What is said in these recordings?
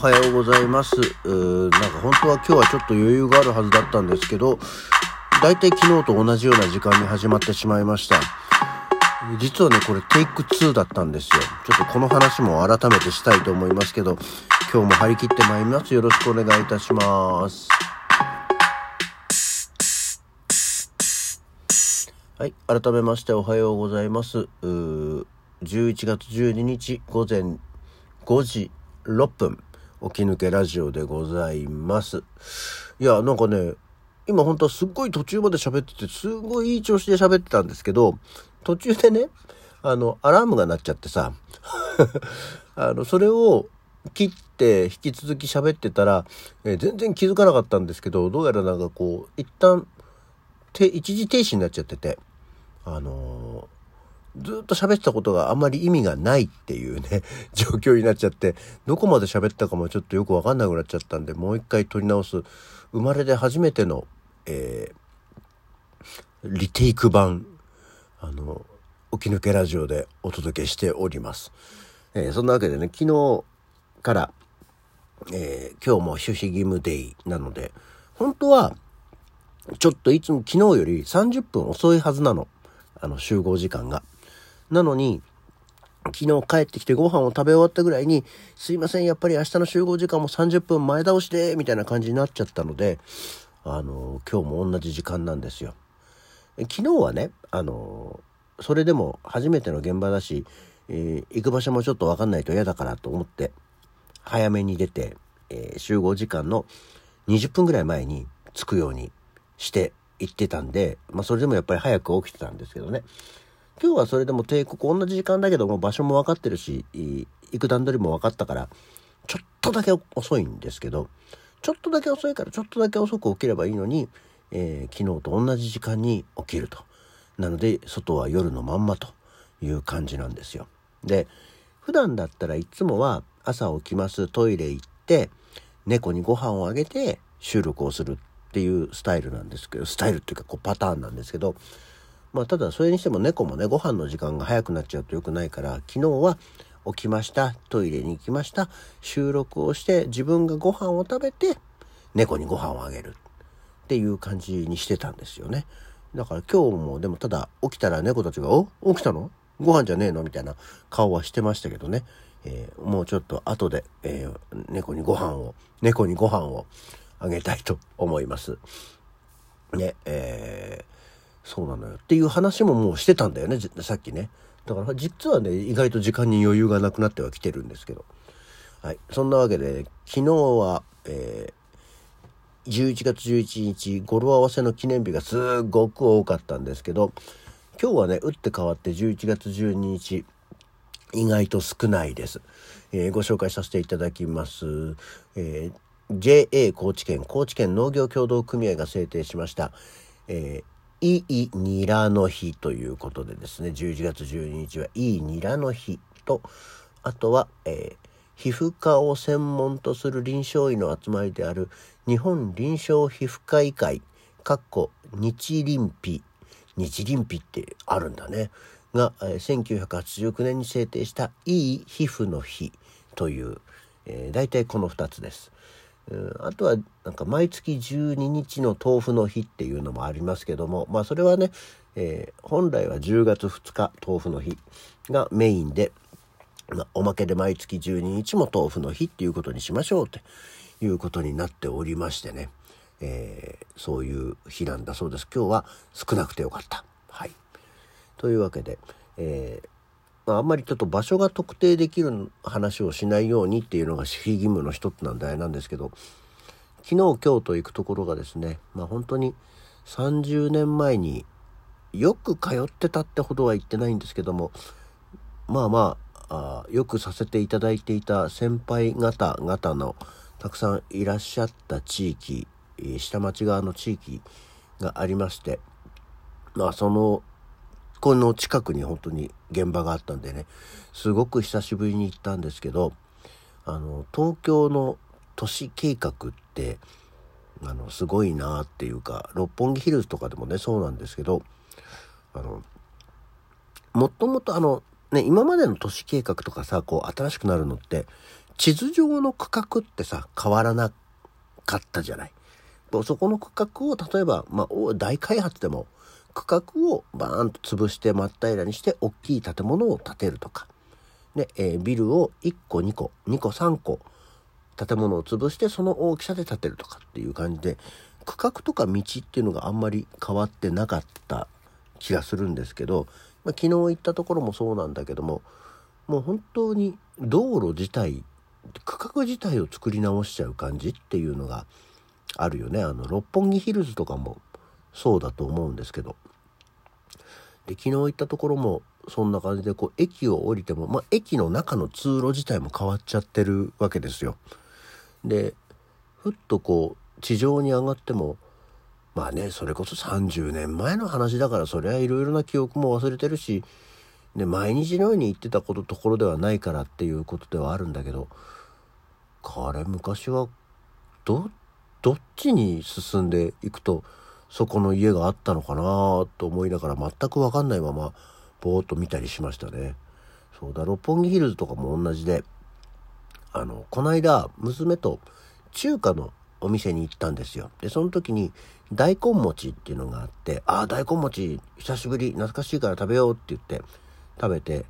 はようございます。なんか本当は今日はちょっと余裕があるはずだったんですけど、だいたい昨日と同じような時間に始まってしまいました。実はね、これテイク2だったんですよ。ちょっとこの話も改めてしたいと思いますけど、今日も張り切ってまいります。よろしくお願いいたします。はい。改めましておはようございます。うー11月12日午前5時6分、起き抜けラジオでございます。いや、なんかね、今本当はすっごい途中まで喋ってて、すごいいい調子で喋ってたんですけど、途中でね、あの、アラームが鳴っちゃってさ、あの、それを切って引き続き喋ってたら、えー全然気づかなかったんですけど、どうやらなんかこう、一旦、て一時停止になっちゃってて、あのーずっと喋ってたことがあんまり意味がないっていうね、状況になっちゃって、どこまで喋ったかもちょっとよくわかんなくなっちゃったんで、もう一回撮り直す、生まれて初めての、えーリテイク版、あの、起き抜けラジオでお届けしております。えーそんなわけでね、昨日から、えー今日も守秘義務デイなので、本当は、ちょっといつも昨日より30分遅いはずなの。あの集合時間が。なのに、昨日帰ってきてご飯を食べ終わったぐらいに、すいません、やっぱり明日の集合時間も30分前倒しで、みたいな感じになっちゃったので、あの、今日も同じ時間なんですよ。昨日はね、あの、それでも初めての現場だし、えー行く場所もちょっとわかんないと嫌だからと思って、早めに出て、えー集合時間の20分ぐらい前に着くようにして行ってたんで、まあそれでもやっぱり早く起きてたんですけどね。今日はそれでも帝国同じ時間だけども場所も分かってるし、行く段取りも分かったから、ちょっとだけ遅いんですけど、ちょっとだけ遅いからちょっとだけ遅く起きればいいのに、えー昨日と同じ時間に起きると。なので、外は夜のまんまという感じなんですよ。で、普段だったらいつもは朝起きます、トイレ行って、猫にご飯をあげて収録をするっていうスタイルなんですけど、スタイルっていうかこうパターンなんですけど、まあただそれにしても猫もね、ご飯の時間が早くなっちゃうと良くないから、昨日は起きました、トイレに行きました、収録をして自分がご飯を食べて猫にご飯をあげるっていう感じにしてたんですよね。だから今日もでもただ起きたら猫たちが「お起きたの？ご飯じゃねえの?」みたいな顔はしてましたけどね、えーもうちょっと後で、えー猫にご飯を猫にご飯をあげたいと思います。ねえーそうなのよ。っていう話ももうしてたんだよね。さっきね。だから実はね意外と時間に余裕がなくなってはきてるんですけど。はい。そんなわけで昨日は、えー11月11日語呂合わせの記念日がすごく多かったんですけど今日はね打って変わって11月12日意外と少ないです、えーご紹介させていただきます、えー JA 高知県高知県農業協同組合が制定しました、えーいいニラの日ということでですね11月12日はいいニラの日とあとは、えー皮膚科を専門とする臨床医の集まりである日本臨床皮膚科医会かっこ日臨皮日臨皮ってあるんだねが、えー1989年に制定したいい皮膚の日という、えー、大体この2つです。あとはなんか毎月12日の豆腐の日っていうのもありますけどもまあそれはね、えー本来は10月2日豆腐の日がメインで、まあ、おまけで毎月12日も豆腐の日っていうことにしましょうっていうことになっておりましてね、えーそういう日なんだそうです。今日は少なくてよかった。はい、というわけで、えーあ、あんまりちょっと場所が特定できる話をしないようにっていうのが守秘義務の一つなんであれなんですけど昨日今日と行くところがですねまあ本当に30年前によく通ってたってほどは言ってないんですけどもまあまああよくさせていただいていた先輩方々のたくさんいらっしゃった地域下町側の地域がありましてまあそのこの近くに本当に現場があったんでねすごく久しぶりに行ったんですけどあの東京の都市計画ってあのすごいなっていうか六本木ヒルズとかでもねそうなんですけどあのもともとあのね今までの都市計画とかさこう新しくなるのって地図上の区画ってさ、変わらなかったじゃない。そこの区画を例えば、まあ、大開発でも区画をバーンと潰して真っ平らにして大きい建物を建てるとか、で、えー、ビルを1個2個2個3個建物を潰してその大きさで建てるとかっていう感じで区画とか道っていうのがあんまり変わってなかった気がするんですけど、まあ、昨日行ったところもそうなんだけどももう本当に道路自体区画自体を作り直しちゃう感じっていうのがあるよね。あの六本木ヒルズとかもそうだと思うんですけどで昨日行ったところもそんな感じでこう駅を降りても、まあ、駅の中の通路自体も変わっちゃってるわけですよ。でふっとこう地上に上がってもまあねそれこそ30年前の話だからそりゃいろいろな記憶も忘れてるしで毎日のように行ってたことところではないからっていうことではあるんだけどあれ昔はどっちに進んでいくとそこの家があったのかなと思いながら全く分かんないままぼーっと見たりしましたね。そうだ六本木ヒルズとかも同じであのこの間娘と中華のお店に行ったんですよ。でその時に大根餅っていうのがあって「ああ大根餅久しぶり懐かしいから食べよう」って言って食べて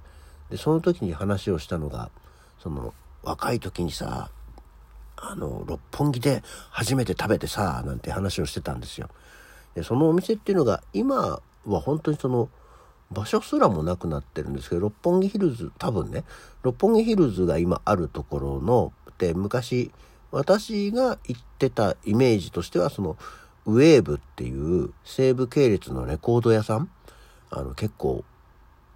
でその時に話をしたのがその若い時にさあの六本木で初めて食べてさなんて話をしてたんですよ。でそのお店っていうのが今は本当にその場所すらもなくなってるんですけど六本木ヒルズ多分ね六本木ヒルズが今あるところので昔私が行ってたイメージとしてはそのウェーブっていう西部系列のレコード屋さんあの結構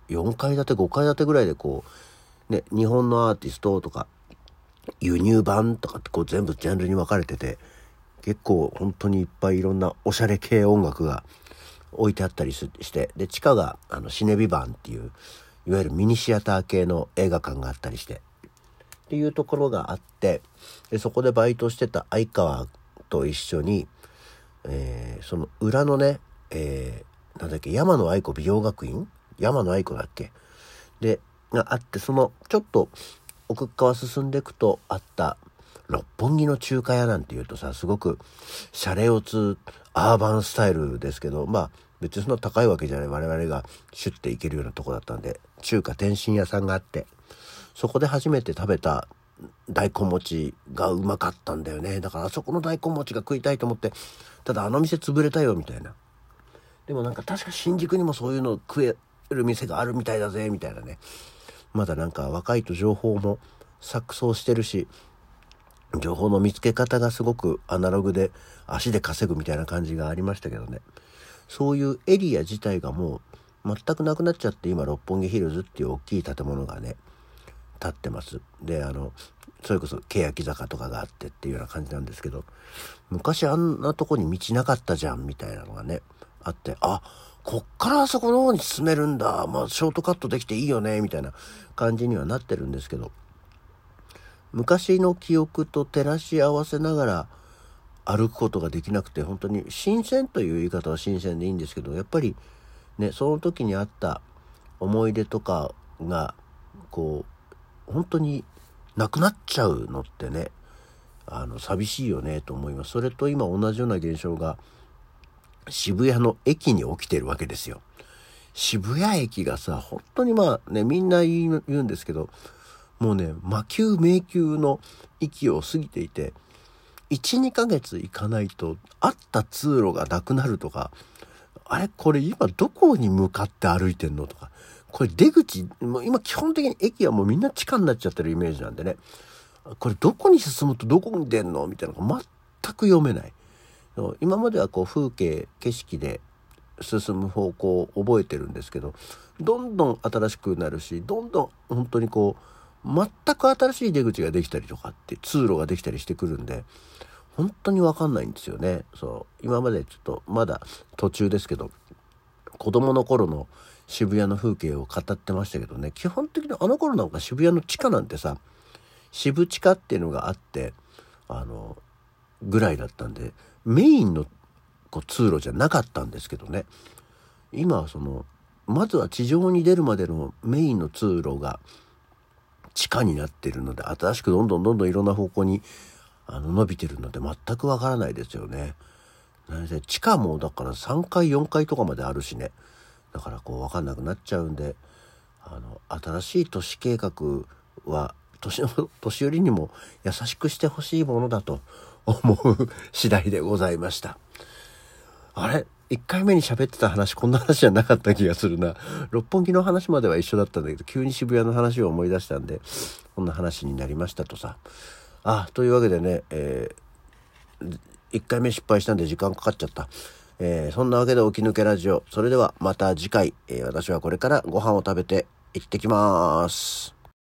4階建て5階建てぐらいでこうね日本のアーティストとか輸入版とかってこう全部ジャンルに分かれてて結構本当にいっぱいいろんなおしゃれ系音楽が置いてあったりしてで地下があのシネビバンっていういわゆるミニシアター系の映画館があったりしてっていうところがあってでそこでバイトしてた相川と一緒に、えー、その裏のね、えー、なんだっけ山野愛子美容学院？山野愛子だっけ？でがあってそのちょっと奥側進んでいくとあった六本木の中華屋なんていうとさすごくシャレオツアーバンスタイルですけどまあ別にそんな高いわけじゃない。我々がシュッて行けるようなとこだったんで中華天津屋さんがあってそこで初めて食べた大根餅がうまかったんだよね。だからあそこの大根餅が食いたいと思ってただあの店潰れたよみたいな。でもなんか確か新宿にもそういうの食える店があるみたいだぜみたいなね。まだなんか若いと情報も錯綜してるし情報の見つけ方がすごくアナログで足で稼ぐみたいな感じがありましたけどね。そういうエリア自体がもう全くなくなっちゃって今六本木ヒルズっていう大きい建物がね建ってます。であのそれこそ欅坂とかがあってっていうような感じなんですけど昔あんなとこに道なかったじゃんみたいなのがねあってあこっからあそこの方に進めるんだ。まあショートカットできていいよねみたいな感じにはなってるんですけど昔の記憶と照らし合わせながら歩くことができなくて本当に新鮮という言い方は新鮮でいいんですけどやっぱりねその時にあった思い出とかがこう本当になくなっちゃうのってねあの寂しいよねと思います。それと今同じような現象が渋谷の駅に起きてるわけですよ。渋谷駅がさ本当にまあねみんな言うんですけどもうね、魔球迷宮の域を過ぎていて、1、2ヶ月行かないと、あった通路がなくなるとか、あれこれ今どこに向かって歩いてんのとか、これ出口、もう今基本的に駅はもうみんな地下になっちゃってるイメージなんでね、これどこに進むとどこに出んのみたいなのが全く読めない。今まではこう風景、景色で進む方向を覚えてるんですけど、どんどん新しくなるし、どんどん本当にこう、全く新しい出口ができたりとかって通路ができたりしてくるんで本当に分かんないんですよね。そう。今までちょっとまだ途中ですけど子供の頃の渋谷の風景を語ってましたけどね。基本的にあの頃なんか渋谷の地下なんてさ渋地下っていうのがあってあのぐらいだったんでメインのこう通路じゃなかったんですけどね。今はそのまずは地上に出るまでのメインの通路が地下になってるので、新しくどんどんどんどんいろんな方向にあの伸びてるので全くわからないですよね。何せ地下もだから3階4階とかまであるしね。だからこう分かんなくなっちゃうんで、あの、新しい都市計画は年の、年寄りにも優しくしてほしいものだと思う次第でございました。あれ？1回目に喋ってた話こんな話じゃなかった気がするな。六本木の話までは一緒だったんだけど、急に渋谷の話を思い出したんで、こんな話になりましたとさ。あ、というわけでね、えー、1回目失敗したんで時間かかっちゃった。えー、そんなわけで起き抜けラジオ。それではまた次回、えー、私はこれからご飯を食べて行ってきます。